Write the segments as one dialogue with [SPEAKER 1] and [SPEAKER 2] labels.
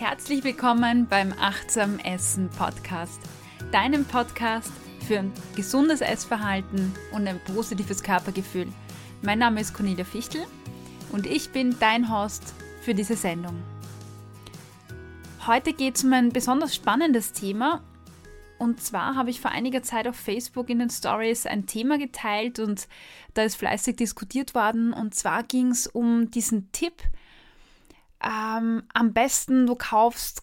[SPEAKER 1] Herzlich willkommen beim Achtsam Essen Podcast, deinem Podcast für ein gesundes Essverhalten und ein positives Körpergefühl. Mein Name ist Cornelia Fichtel und ich bin dein Host für diese Sendung. Heute geht es um ein besonders spannendes Thema und zwar habe ich vor einiger Zeit auf Facebook in den Stories ein Thema geteilt und da ist fleißig diskutiert worden. Und zwar ging es um diesen Tipp, ähm, am besten du kaufst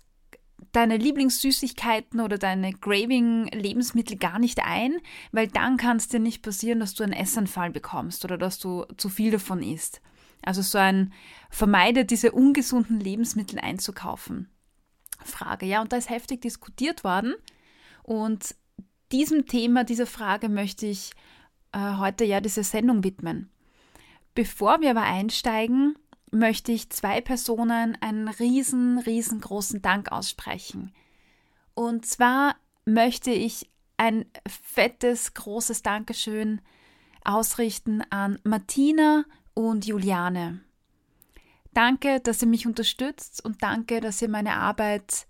[SPEAKER 1] deine Lieblingssüßigkeiten oder deine Graving-Lebensmittel gar nicht ein, weil dann kann es dir nicht passieren, dass du einen Essanfall bekommst oder dass du zu viel davon isst. Also so ein vermeide diese ungesunden Lebensmittel einzukaufen. Frage, ja, und da ist heftig diskutiert worden und diesem Thema, dieser Frage möchte ich äh, heute ja diese Sendung widmen. Bevor wir aber einsteigen, möchte ich zwei Personen einen riesen, riesengroßen Dank aussprechen. Und zwar möchte ich ein fettes, großes Dankeschön ausrichten an Martina und Juliane. Danke, dass ihr mich unterstützt und danke, dass ihr meine Arbeit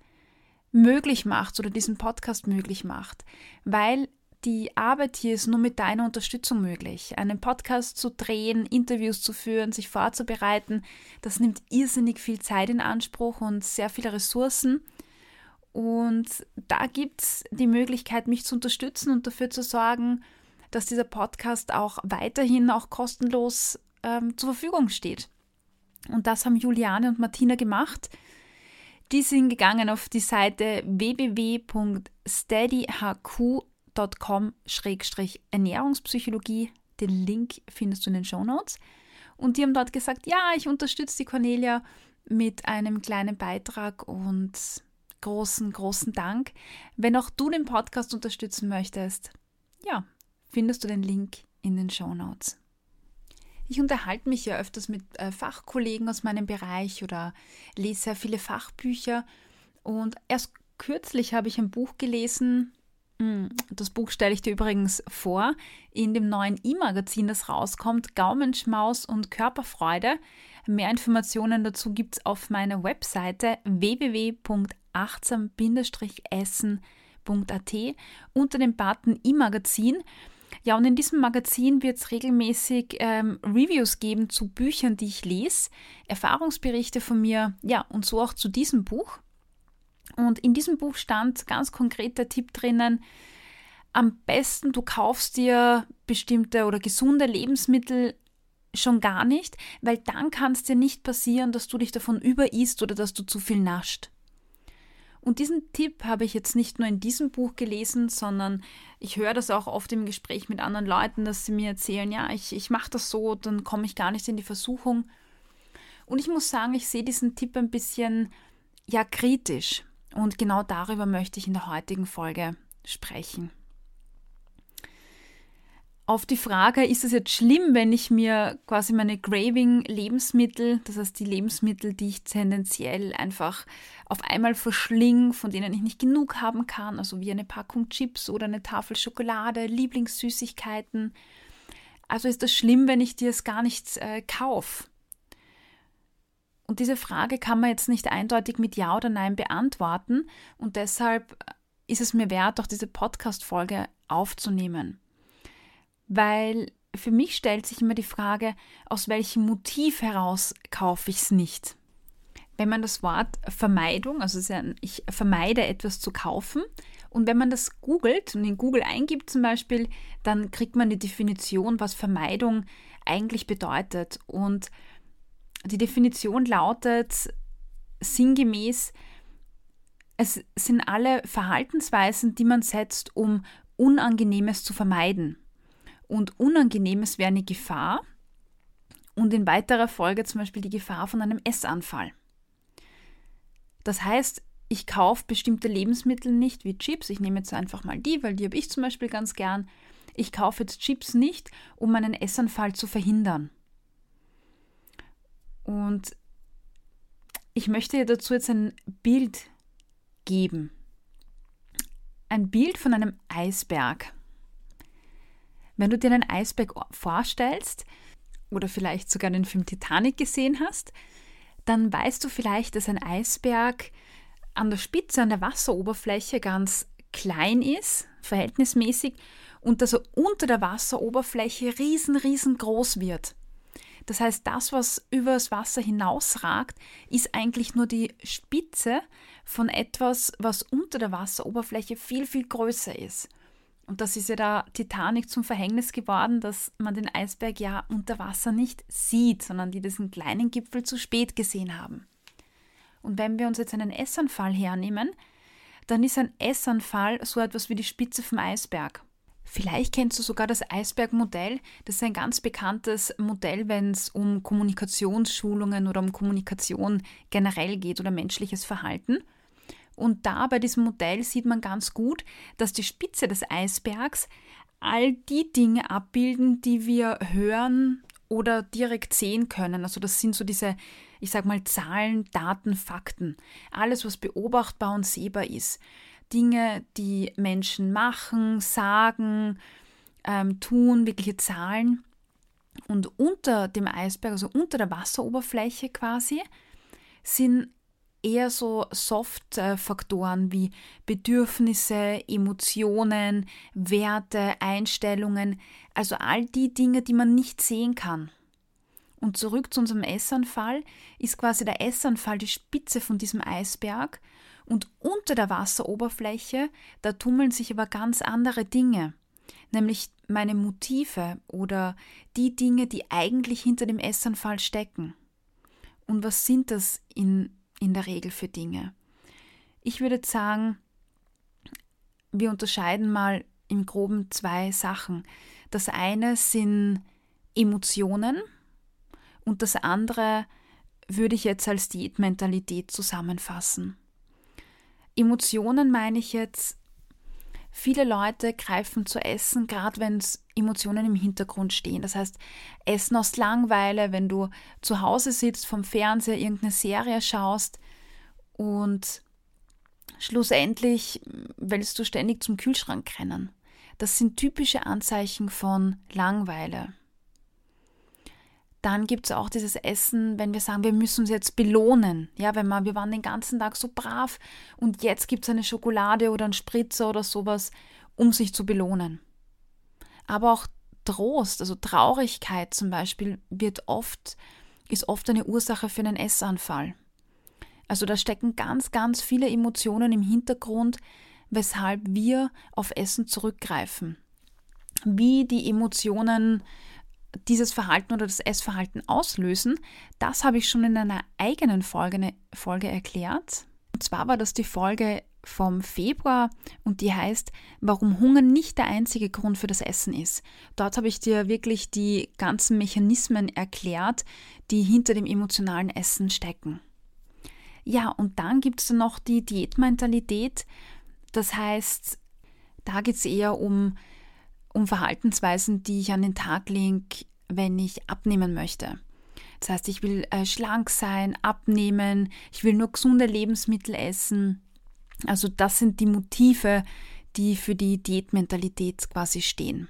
[SPEAKER 1] möglich macht oder diesen Podcast möglich macht, weil die Arbeit hier ist nur mit deiner Unterstützung möglich. Einen Podcast zu drehen, Interviews zu führen, sich vorzubereiten, das nimmt irrsinnig viel Zeit in Anspruch und sehr viele Ressourcen. Und da gibt es die Möglichkeit, mich zu unterstützen und dafür zu sorgen, dass dieser Podcast auch weiterhin auch kostenlos ähm, zur Verfügung steht. Und das haben Juliane und Martina gemacht. Die sind gegangen auf die Seite www.steadyhq.com ernährungspsychologie Den Link findest du in den Show Notes. Und die haben dort gesagt, ja, ich unterstütze die Cornelia mit einem kleinen Beitrag und großen, großen Dank. Wenn auch du den Podcast unterstützen möchtest, ja, findest du den Link in den Show Notes. Ich unterhalte mich ja öfters mit äh, Fachkollegen aus meinem Bereich oder lese sehr viele Fachbücher. Und erst kürzlich habe ich ein Buch gelesen, das Buch stelle ich dir übrigens vor in dem neuen E-Magazin, das rauskommt, Gaumenschmaus und Körperfreude. Mehr Informationen dazu gibt es auf meiner Webseite www.achtsam-essen.at unter dem Button E-Magazin. Ja, und in diesem Magazin wird es regelmäßig ähm, Reviews geben zu Büchern, die ich lese, Erfahrungsberichte von mir, ja, und so auch zu diesem Buch. Und in diesem Buch stand ganz konkret der Tipp drinnen, am besten du kaufst dir bestimmte oder gesunde Lebensmittel schon gar nicht, weil dann kann es dir nicht passieren, dass du dich davon überisst oder dass du zu viel nascht. Und diesen Tipp habe ich jetzt nicht nur in diesem Buch gelesen, sondern ich höre das auch oft im Gespräch mit anderen Leuten, dass sie mir erzählen, ja, ich, ich mache das so, dann komme ich gar nicht in die Versuchung. Und ich muss sagen, ich sehe diesen Tipp ein bisschen, ja, kritisch. Und genau darüber möchte ich in der heutigen Folge sprechen. Auf die Frage, ist es jetzt schlimm, wenn ich mir quasi meine Graving-Lebensmittel, das heißt die Lebensmittel, die ich tendenziell einfach auf einmal verschlinge, von denen ich nicht genug haben kann, also wie eine Packung Chips oder eine Tafel Schokolade, Lieblingssüßigkeiten. Also ist das schlimm, wenn ich dir es gar nicht äh, kaufe? Und diese Frage kann man jetzt nicht eindeutig mit Ja oder Nein beantworten. Und deshalb ist es mir wert, auch diese Podcast-Folge aufzunehmen. Weil für mich stellt sich immer die Frage, aus welchem Motiv heraus kaufe ich es nicht? Wenn man das Wort Vermeidung, also ich vermeide etwas zu kaufen, und wenn man das googelt und in Google eingibt zum Beispiel, dann kriegt man die Definition, was Vermeidung eigentlich bedeutet. Und die Definition lautet sinngemäß, es sind alle Verhaltensweisen, die man setzt, um Unangenehmes zu vermeiden. Und Unangenehmes wäre eine Gefahr und in weiterer Folge zum Beispiel die Gefahr von einem Essanfall. Das heißt, ich kaufe bestimmte Lebensmittel nicht wie Chips. Ich nehme jetzt einfach mal die, weil die habe ich zum Beispiel ganz gern. Ich kaufe jetzt Chips nicht, um einen Essanfall zu verhindern. Und ich möchte dir dazu jetzt ein Bild geben. Ein Bild von einem Eisberg. Wenn du dir einen Eisberg vorstellst oder vielleicht sogar den Film Titanic gesehen hast, dann weißt du vielleicht, dass ein Eisberg an der Spitze, an der Wasseroberfläche ganz klein ist, verhältnismäßig, und dass er unter der Wasseroberfläche riesen, riesengroß wird. Das heißt, das, was über das Wasser hinausragt, ist eigentlich nur die Spitze von etwas, was unter der Wasseroberfläche viel, viel größer ist. Und das ist ja der Titanic zum Verhängnis geworden, dass man den Eisberg ja unter Wasser nicht sieht, sondern die diesen kleinen Gipfel zu spät gesehen haben. Und wenn wir uns jetzt einen Essanfall hernehmen, dann ist ein Essanfall so etwas wie die Spitze vom Eisberg. Vielleicht kennst du sogar das Eisbergmodell. Das ist ein ganz bekanntes Modell, wenn es um Kommunikationsschulungen oder um Kommunikation generell geht oder menschliches Verhalten. Und da bei diesem Modell sieht man ganz gut, dass die Spitze des Eisbergs all die Dinge abbilden, die wir hören oder direkt sehen können. Also das sind so diese, ich sag mal, Zahlen, Daten, Fakten. Alles, was beobachtbar und sehbar ist. Dinge, die Menschen machen, sagen, ähm, tun, wirkliche Zahlen. Und unter dem Eisberg, also unter der Wasseroberfläche quasi, sind eher so Soft-Faktoren wie Bedürfnisse, Emotionen, Werte, Einstellungen, also all die Dinge, die man nicht sehen kann. Und zurück zu unserem Essanfall ist quasi der Essanfall die Spitze von diesem Eisberg und unter der Wasseroberfläche, da tummeln sich aber ganz andere Dinge, nämlich meine Motive oder die Dinge, die eigentlich hinter dem Essanfall stecken. Und was sind das in, in der Regel für Dinge? Ich würde sagen, wir unterscheiden mal im groben zwei Sachen. Das eine sind Emotionen und das andere würde ich jetzt als Diätmentalität zusammenfassen. Emotionen meine ich jetzt, viele Leute greifen zu Essen, gerade wenn es Emotionen im Hintergrund stehen. Das heißt, Essen aus Langweile, wenn du zu Hause sitzt, vom Fernseher irgendeine Serie schaust und schlussendlich willst du ständig zum Kühlschrank rennen. Das sind typische Anzeichen von Langweile. Dann gibt es auch dieses Essen, wenn wir sagen, wir müssen uns jetzt belohnen. Ja, wenn man, wir waren den ganzen Tag so brav und jetzt gibt es eine Schokolade oder einen Spritzer oder sowas, um sich zu belohnen. Aber auch Trost, also Traurigkeit zum Beispiel, wird oft, ist oft eine Ursache für einen Essanfall. Also da stecken ganz, ganz viele Emotionen im Hintergrund, weshalb wir auf Essen zurückgreifen. Wie die Emotionen dieses Verhalten oder das Essverhalten auslösen, das habe ich schon in einer eigenen Folge, eine Folge erklärt. Und zwar war das die Folge vom Februar und die heißt, warum Hunger nicht der einzige Grund für das Essen ist. Dort habe ich dir wirklich die ganzen Mechanismen erklärt, die hinter dem emotionalen Essen stecken. Ja, und dann gibt es noch die Diätmentalität. Das heißt, da geht es eher um um Verhaltensweisen, die ich an den Tag lege, wenn ich abnehmen möchte. Das heißt, ich will äh, schlank sein, abnehmen, ich will nur gesunde Lebensmittel essen. Also das sind die Motive, die für die Diätmentalität quasi stehen.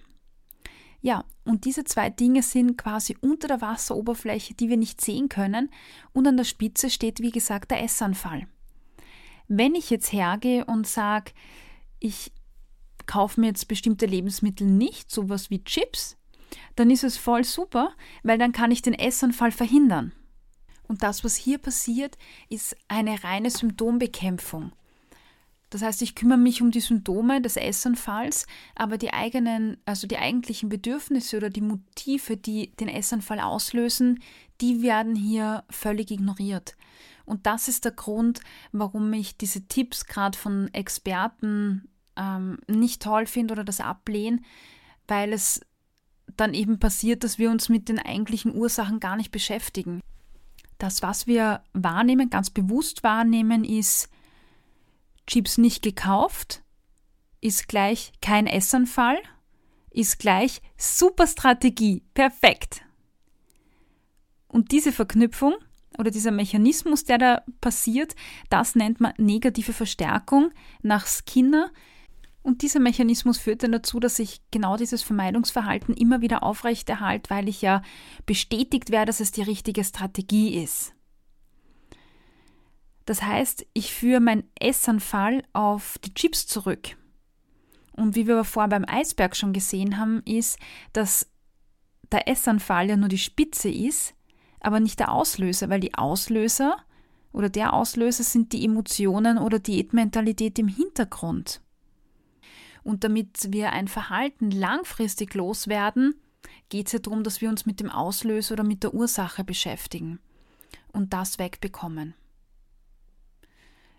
[SPEAKER 1] Ja, und diese zwei Dinge sind quasi unter der Wasseroberfläche, die wir nicht sehen können, und an der Spitze steht, wie gesagt, der Essanfall. Wenn ich jetzt hergehe und sage, ich kaufe mir jetzt bestimmte Lebensmittel nicht, sowas wie Chips, dann ist es voll super, weil dann kann ich den Essanfall verhindern. Und das, was hier passiert, ist eine reine Symptombekämpfung. Das heißt, ich kümmere mich um die Symptome des Essanfalls, aber die eigenen, also die eigentlichen Bedürfnisse oder die Motive, die den Essanfall auslösen, die werden hier völlig ignoriert. Und das ist der Grund, warum ich diese Tipps gerade von Experten ähm, nicht toll finde oder das ablehne, weil es dann eben passiert, dass wir uns mit den eigentlichen Ursachen gar nicht beschäftigen. Das, was wir wahrnehmen, ganz bewusst wahrnehmen, ist Chips nicht gekauft, ist gleich kein Essanfall, ist gleich super Strategie, perfekt. Und diese Verknüpfung oder dieser Mechanismus, der da passiert, das nennt man negative Verstärkung nach Skinner. Und dieser Mechanismus führt dann dazu, dass ich genau dieses Vermeidungsverhalten immer wieder aufrechterhalte, weil ich ja bestätigt werde, dass es die richtige Strategie ist. Das heißt, ich führe meinen Essanfall auf die Chips zurück. Und wie wir aber vorher beim Eisberg schon gesehen haben, ist, dass der Essanfall ja nur die Spitze ist, aber nicht der Auslöser, weil die Auslöser oder der Auslöser sind die Emotionen oder Diätmentalität im Hintergrund. Und damit wir ein Verhalten langfristig loswerden, geht es ja darum, dass wir uns mit dem Auslöser oder mit der Ursache beschäftigen und das wegbekommen.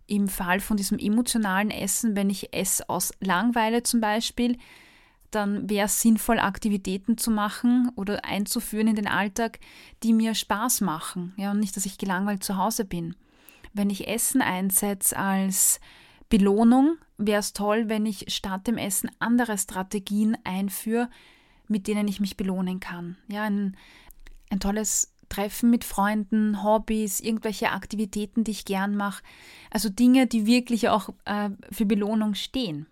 [SPEAKER 1] Im Fall von diesem emotionalen Essen, wenn ich esse aus Langweile zum Beispiel, dann wäre es sinnvoll, Aktivitäten zu machen oder einzuführen in den Alltag, die mir Spaß machen. Ja, und nicht, dass ich gelangweilt zu Hause bin. Wenn ich Essen einsetze als Belohnung, wäre es toll, wenn ich statt dem Essen andere Strategien einführe, mit denen ich mich belohnen kann. Ja, ein, ein tolles Treffen mit Freunden, Hobbys, irgendwelche Aktivitäten, die ich gern mache. Also Dinge, die wirklich auch äh, für Belohnung stehen.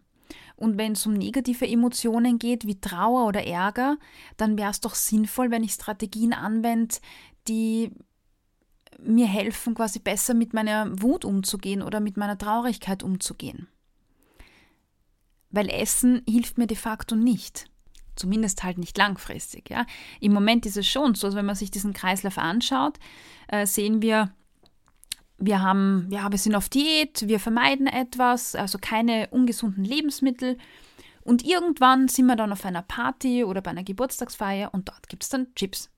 [SPEAKER 1] Und wenn es um negative Emotionen geht, wie Trauer oder Ärger, dann wäre es doch sinnvoll, wenn ich Strategien anwende, die mir helfen, quasi besser mit meiner Wut umzugehen oder mit meiner Traurigkeit umzugehen. Weil Essen hilft mir de facto nicht. Zumindest halt nicht langfristig. Ja. Im Moment ist es schon so, also wenn man sich diesen Kreislauf anschaut, äh, sehen wir, wir haben, ja, wir sind auf Diät, wir vermeiden etwas, also keine ungesunden Lebensmittel. Und irgendwann sind wir dann auf einer Party oder bei einer Geburtstagsfeier und dort gibt es dann Chips.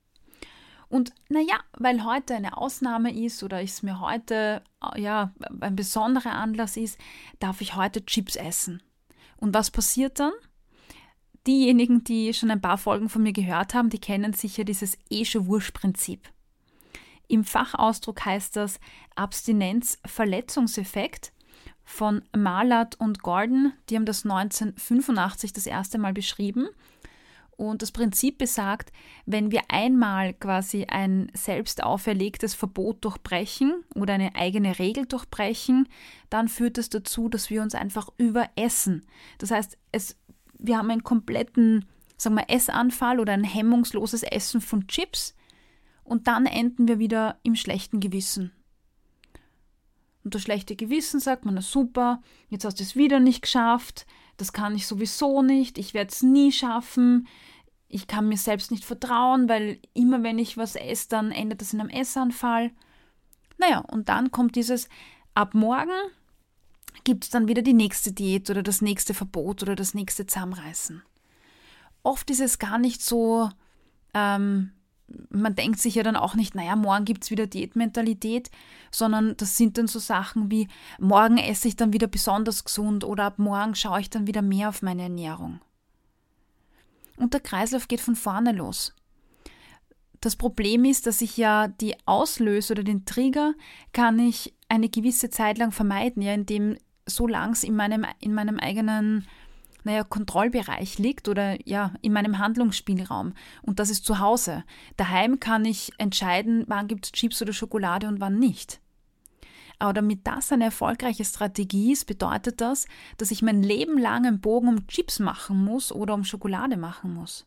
[SPEAKER 1] Und naja, weil heute eine Ausnahme ist oder es mir heute äh, ja, ein besonderer Anlass ist, darf ich heute Chips essen. Und was passiert dann? Diejenigen, die schon ein paar Folgen von mir gehört haben, die kennen sicher dieses Esche-Wursch-Prinzip. Im Fachausdruck heißt das Abstinenz-Verletzungseffekt von Malat und Gordon. Die haben das 1985 das erste Mal beschrieben. Und das Prinzip besagt, wenn wir einmal quasi ein selbst auferlegtes Verbot durchbrechen oder eine eigene Regel durchbrechen, dann führt es das dazu, dass wir uns einfach überessen. Das heißt, es wir haben einen kompletten, sagen wir, Essanfall oder ein hemmungsloses Essen von Chips und dann enden wir wieder im schlechten Gewissen. Und das schlechte Gewissen sagt man, na super, jetzt hast du es wieder nicht geschafft, das kann ich sowieso nicht, ich werde es nie schaffen, ich kann mir selbst nicht vertrauen, weil immer wenn ich was esse, dann endet das in einem Essanfall. Naja, und dann kommt dieses, ab morgen gibt es dann wieder die nächste Diät oder das nächste Verbot oder das nächste Zusammenreißen. Oft ist es gar nicht so, ähm, man denkt sich ja dann auch nicht, naja, morgen gibt es wieder Diätmentalität, sondern das sind dann so Sachen wie, morgen esse ich dann wieder besonders gesund oder ab morgen schaue ich dann wieder mehr auf meine Ernährung. Und der Kreislauf geht von vorne los. Das Problem ist, dass ich ja die Auslöser oder den Trigger kann ich eine gewisse Zeit lang vermeiden, ja, indem solange es in meinem, in meinem eigenen naja, Kontrollbereich liegt oder ja, in meinem Handlungsspielraum. Und das ist zu Hause. Daheim kann ich entscheiden, wann gibt es Chips oder Schokolade und wann nicht. Aber damit das eine erfolgreiche Strategie ist, bedeutet das, dass ich mein Leben lang einen Bogen um Chips machen muss oder um Schokolade machen muss.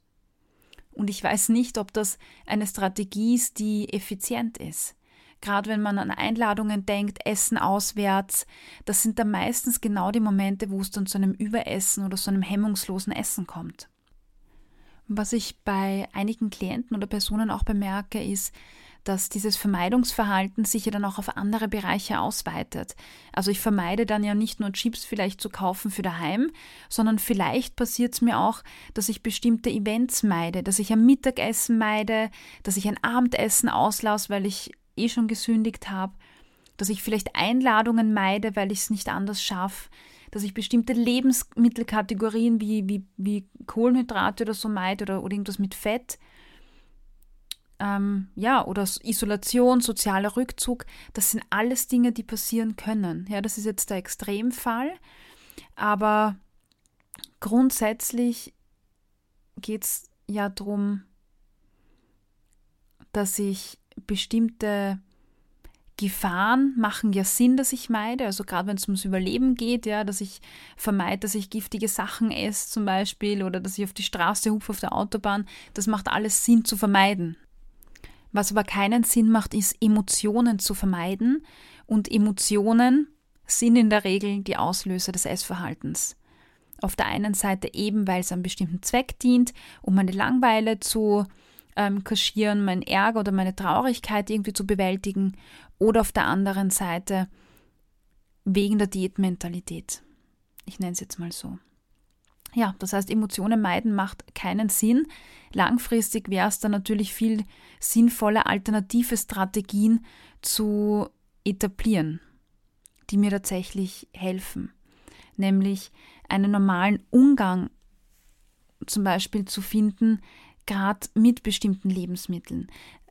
[SPEAKER 1] Und ich weiß nicht, ob das eine Strategie ist, die effizient ist gerade wenn man an Einladungen denkt, Essen auswärts, das sind dann meistens genau die Momente, wo es dann zu einem Überessen oder zu einem hemmungslosen Essen kommt. Was ich bei einigen Klienten oder Personen auch bemerke, ist, dass dieses Vermeidungsverhalten sich ja dann auch auf andere Bereiche ausweitet. Also ich vermeide dann ja nicht nur Chips vielleicht zu kaufen für daheim, sondern vielleicht passiert es mir auch, dass ich bestimmte Events meide, dass ich ein Mittagessen meide, dass ich ein Abendessen auslasse, weil ich eh schon gesündigt habe, dass ich vielleicht Einladungen meide, weil ich es nicht anders schaffe, dass ich bestimmte Lebensmittelkategorien wie, wie, wie Kohlenhydrate oder so meide oder, oder irgendwas mit Fett. Ähm, ja, oder Isolation, sozialer Rückzug, das sind alles Dinge, die passieren können. Ja, das ist jetzt der Extremfall, aber grundsätzlich geht es ja darum, dass ich bestimmte Gefahren machen ja Sinn, dass ich meide. Also gerade wenn es ums Überleben geht, ja, dass ich vermeide, dass ich giftige Sachen esse zum Beispiel oder dass ich auf die Straße hupfe auf der Autobahn. Das macht alles Sinn zu vermeiden. Was aber keinen Sinn macht, ist Emotionen zu vermeiden Und Emotionen sind in der Regel die Auslöser des Essverhaltens. Auf der einen Seite eben, weil es einem bestimmten Zweck dient, um meine Langweile zu ähm, kaschieren, meinen Ärger oder meine Traurigkeit irgendwie zu bewältigen. Oder auf der anderen Seite wegen der Diätmentalität. Ich nenne es jetzt mal so. Ja, das heißt, Emotionen meiden macht keinen Sinn. Langfristig wäre es dann natürlich viel sinnvoller, alternative Strategien zu etablieren, die mir tatsächlich helfen. Nämlich einen normalen Umgang zum Beispiel zu finden, gerade mit bestimmten Lebensmitteln.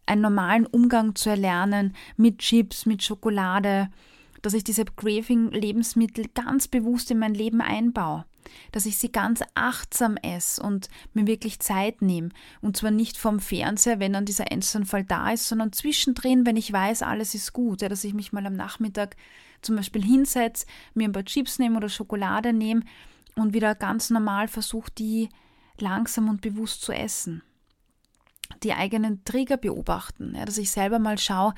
[SPEAKER 1] Einen normalen Umgang zu erlernen mit Chips, mit Schokolade, dass ich diese Craving-Lebensmittel ganz bewusst in mein Leben einbaue, dass ich sie ganz achtsam esse und mir wirklich Zeit nehme. Und zwar nicht vom Fernseher, wenn dann dieser Essanfall da ist, sondern zwischendrin, wenn ich weiß, alles ist gut, ja, dass ich mich mal am Nachmittag zum Beispiel hinsetze, mir ein paar Chips nehme oder Schokolade nehme und wieder ganz normal versuche, die langsam und bewusst zu essen. Die eigenen Trigger beobachten, ja, dass ich selber mal schaue,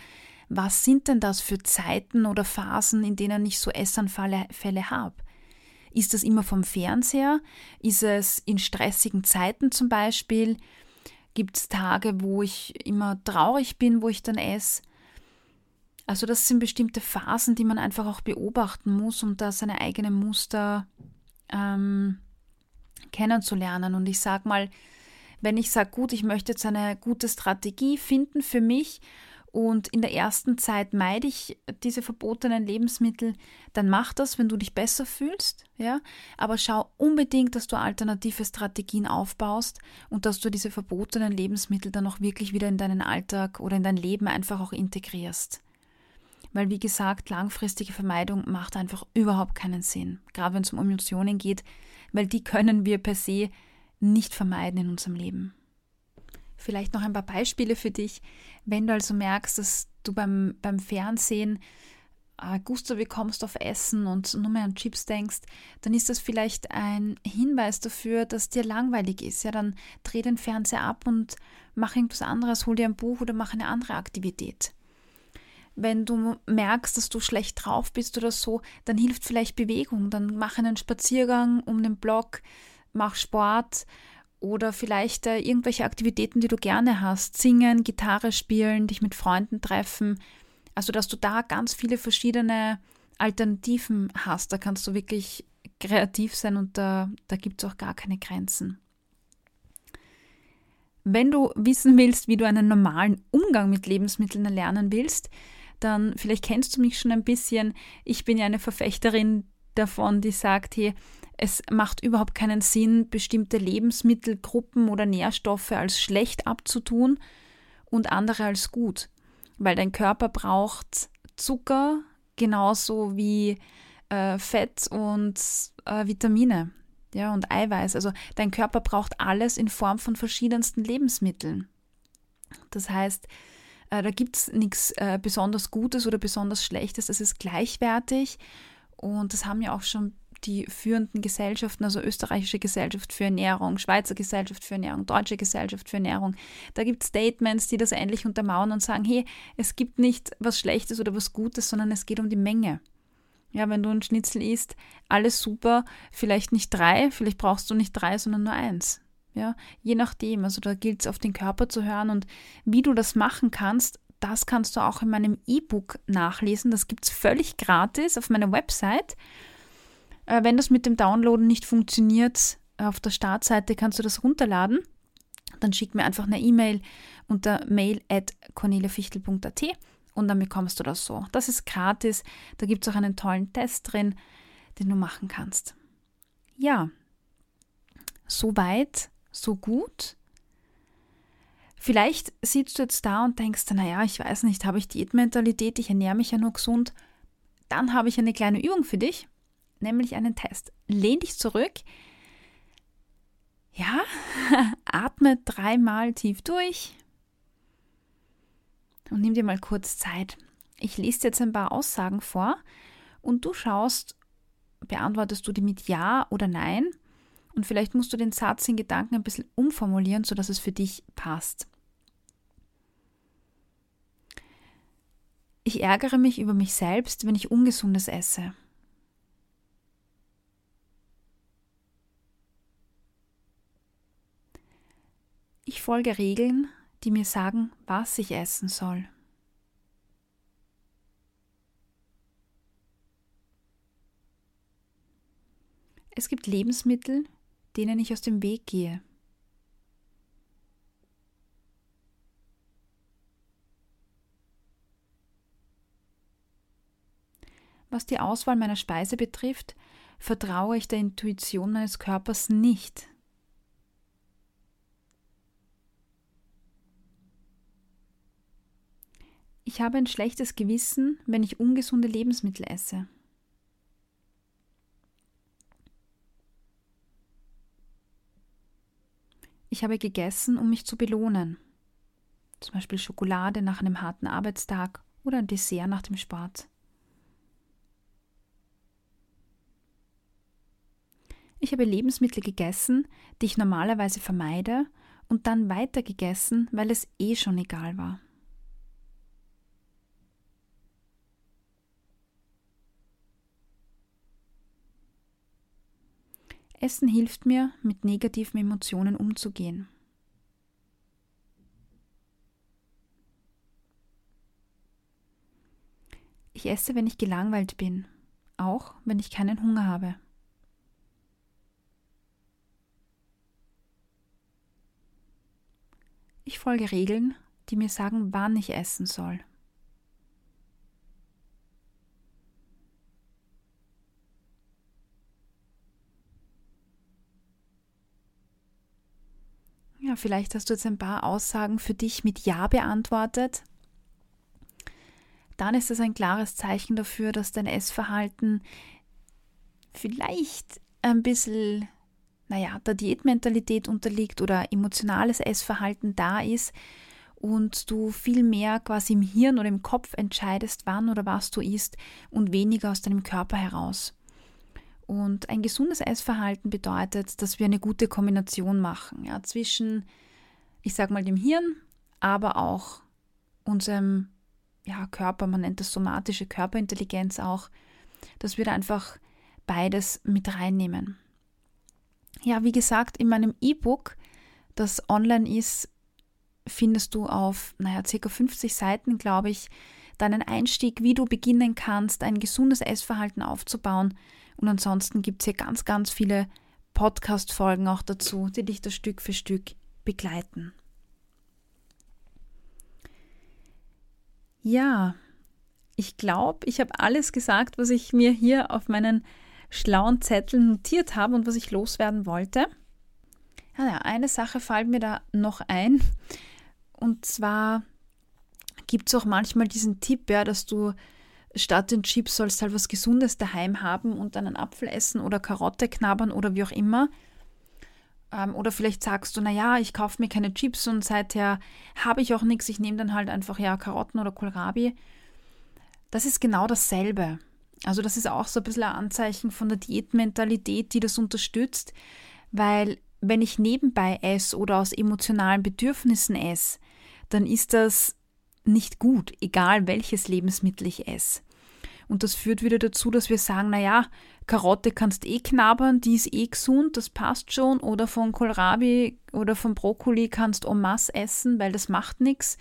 [SPEAKER 1] was sind denn das für Zeiten oder Phasen, in denen ich so Essanfälle habe? Ist das immer vom Fernseher? Ist es in stressigen Zeiten zum Beispiel? Gibt es Tage, wo ich immer traurig bin, wo ich dann esse? Also das sind bestimmte Phasen, die man einfach auch beobachten muss, um da seine eigenen Muster ähm, kennenzulernen. Und ich sage mal, wenn ich sage, gut, ich möchte jetzt eine gute Strategie finden für mich und in der ersten Zeit meide ich diese verbotenen Lebensmittel, dann mach das, wenn du dich besser fühlst, ja. Aber schau unbedingt, dass du alternative Strategien aufbaust und dass du diese verbotenen Lebensmittel dann auch wirklich wieder in deinen Alltag oder in dein Leben einfach auch integrierst. Weil, wie gesagt, langfristige Vermeidung macht einfach überhaupt keinen Sinn. Gerade wenn es um Emotionen geht, weil die können wir per se nicht vermeiden in unserem Leben. Vielleicht noch ein paar Beispiele für dich. Wenn du also merkst, dass du beim, beim Fernsehen äh, Gusto bekommst auf Essen und nur mehr an Chips denkst, dann ist das vielleicht ein Hinweis dafür, dass dir langweilig ist. Ja, dann dreh den Fernseher ab und mach irgendwas anderes, hol dir ein Buch oder mach eine andere Aktivität. Wenn du merkst, dass du schlecht drauf bist oder so, dann hilft vielleicht Bewegung. Dann mach einen Spaziergang um den Block, mach Sport oder vielleicht äh, irgendwelche Aktivitäten, die du gerne hast. Singen, Gitarre spielen, dich mit Freunden treffen. Also, dass du da ganz viele verschiedene Alternativen hast. Da kannst du wirklich kreativ sein und da, da gibt es auch gar keine Grenzen. Wenn du wissen willst, wie du einen normalen Umgang mit Lebensmitteln erlernen willst, dann vielleicht kennst du mich schon ein bisschen. Ich bin ja eine Verfechterin davon, die sagt, hey, es macht überhaupt keinen Sinn, bestimmte Lebensmittelgruppen oder Nährstoffe als schlecht abzutun und andere als gut, weil dein Körper braucht Zucker genauso wie äh, Fett und äh, Vitamine ja, und Eiweiß. Also dein Körper braucht alles in Form von verschiedensten Lebensmitteln. Das heißt, da gibt es nichts äh, besonders Gutes oder besonders Schlechtes, es ist gleichwertig und das haben ja auch schon die führenden Gesellschaften, also österreichische Gesellschaft für Ernährung, Schweizer Gesellschaft für Ernährung, deutsche Gesellschaft für Ernährung. Da gibt es Statements, die das endlich untermauern und sagen, hey, es gibt nicht was Schlechtes oder was Gutes, sondern es geht um die Menge. Ja, wenn du ein Schnitzel isst, alles super, vielleicht nicht drei, vielleicht brauchst du nicht drei, sondern nur eins. Ja, je nachdem. Also da gilt es auf den Körper zu hören und wie du das machen kannst, das kannst du auch in meinem E-Book nachlesen. Das gibt es völlig gratis auf meiner Website. Äh, wenn das mit dem Downloaden nicht funktioniert, auf der Startseite kannst du das runterladen. Dann schick mir einfach eine E-Mail unter mail at corneliafichtel.at und dann bekommst du das so. Das ist gratis. Da gibt es auch einen tollen Test drin, den du machen kannst. Ja, so weit, so gut. Vielleicht sitzt du jetzt da und denkst, naja, ich weiß nicht, habe ich Diätmentalität, ich ernähre mich ja nur gesund. Dann habe ich eine kleine Übung für dich nämlich einen Test. Lehn dich zurück. Ja, atme dreimal tief durch und nimm dir mal kurz Zeit. Ich lese jetzt ein paar Aussagen vor und du schaust, beantwortest du die mit Ja oder Nein und vielleicht musst du den Satz in Gedanken ein bisschen umformulieren, sodass es für dich passt. Ich ärgere mich über mich selbst, wenn ich ungesundes esse. Ich folge Regeln, die mir sagen, was ich essen soll. Es gibt Lebensmittel, denen ich aus dem Weg gehe. Was die Auswahl meiner Speise betrifft, vertraue ich der Intuition meines Körpers nicht. Ich habe ein schlechtes Gewissen, wenn ich ungesunde Lebensmittel esse. Ich habe gegessen, um mich zu belohnen. Zum Beispiel Schokolade nach einem harten Arbeitstag oder ein Dessert nach dem Sport. Ich habe Lebensmittel gegessen, die ich normalerweise vermeide, und dann weiter gegessen, weil es eh schon egal war. Essen hilft mir, mit negativen Emotionen umzugehen. Ich esse, wenn ich gelangweilt bin, auch wenn ich keinen Hunger habe. Ich folge Regeln, die mir sagen, wann ich essen soll. Ja, vielleicht hast du jetzt ein paar Aussagen für dich mit Ja beantwortet. Dann ist es ein klares Zeichen dafür, dass dein Essverhalten vielleicht ein bisschen, naja, der Diätmentalität unterliegt oder emotionales Essverhalten da ist und du viel mehr quasi im Hirn oder im Kopf entscheidest, wann oder was du isst und weniger aus deinem Körper heraus. Und ein gesundes Essverhalten bedeutet, dass wir eine gute Kombination machen ja, zwischen, ich sage mal, dem Hirn, aber auch unserem ja, Körper, man nennt das somatische Körperintelligenz auch, dass wir da einfach beides mit reinnehmen. Ja, wie gesagt, in meinem E-Book, das online ist, findest du auf, naja, circa 50 Seiten, glaube ich, deinen Einstieg, wie du beginnen kannst, ein gesundes Essverhalten aufzubauen, und ansonsten gibt es hier ganz, ganz viele Podcast-Folgen auch dazu, die dich da Stück für Stück begleiten. Ja, ich glaube, ich habe alles gesagt, was ich mir hier auf meinen schlauen Zettel notiert habe und was ich loswerden wollte. Ja, ja, eine Sache fällt mir da noch ein. Und zwar gibt es auch manchmal diesen Tipp, ja, dass du statt den Chips sollst du halt was Gesundes daheim haben und dann einen Apfel essen oder Karotte knabbern oder wie auch immer. Ähm, oder vielleicht sagst du, naja, ich kaufe mir keine Chips und seither habe ich auch nichts, ich nehme dann halt einfach ja Karotten oder Kohlrabi. Das ist genau dasselbe. Also das ist auch so ein bisschen ein Anzeichen von der Diätmentalität, die das unterstützt, weil wenn ich nebenbei esse oder aus emotionalen Bedürfnissen esse, dann ist das nicht gut, egal welches Lebensmittel ich esse. Und das führt wieder dazu, dass wir sagen, naja, Karotte kannst eh knabbern, die ist eh gesund, das passt schon. Oder von Kohlrabi oder von Brokkoli kannst en masse essen, weil das macht nichts.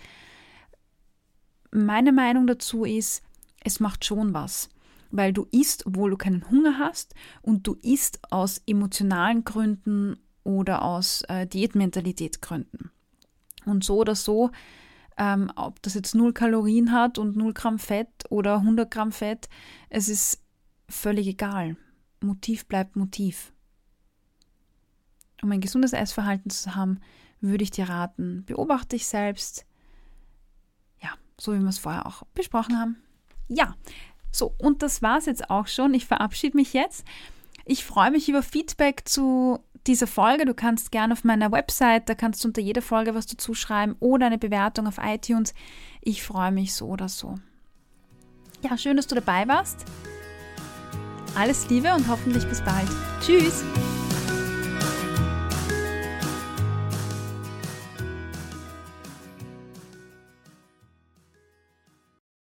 [SPEAKER 1] Meine Meinung dazu ist, es macht schon was. Weil du isst, obwohl du keinen Hunger hast und du isst aus emotionalen Gründen oder aus äh, Diätmentalitätsgründen. Und so oder so ähm, ob das jetzt 0 Kalorien hat und 0 Gramm Fett oder 100 Gramm Fett, es ist völlig egal. Motiv bleibt Motiv. Um ein gesundes Essverhalten zu haben, würde ich dir raten, beobachte dich selbst. Ja, so wie wir es vorher auch besprochen haben. Ja, so, und das war es jetzt auch schon. Ich verabschiede mich jetzt. Ich freue mich über Feedback zu dieser Folge. Du kannst gerne auf meiner Website, da kannst du unter jeder Folge was dazu schreiben oder eine Bewertung auf iTunes. Ich freue mich so oder so. Ja, schön, dass du dabei warst. Alles Liebe und hoffentlich bis bald. Tschüss!